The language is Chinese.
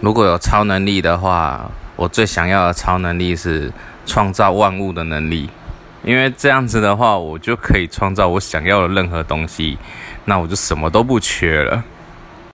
如果有超能力的话我最想要的超能力是创造万物的能力。因为这样子的话我就可以创造我想要的任何东西那我就什么都不缺了。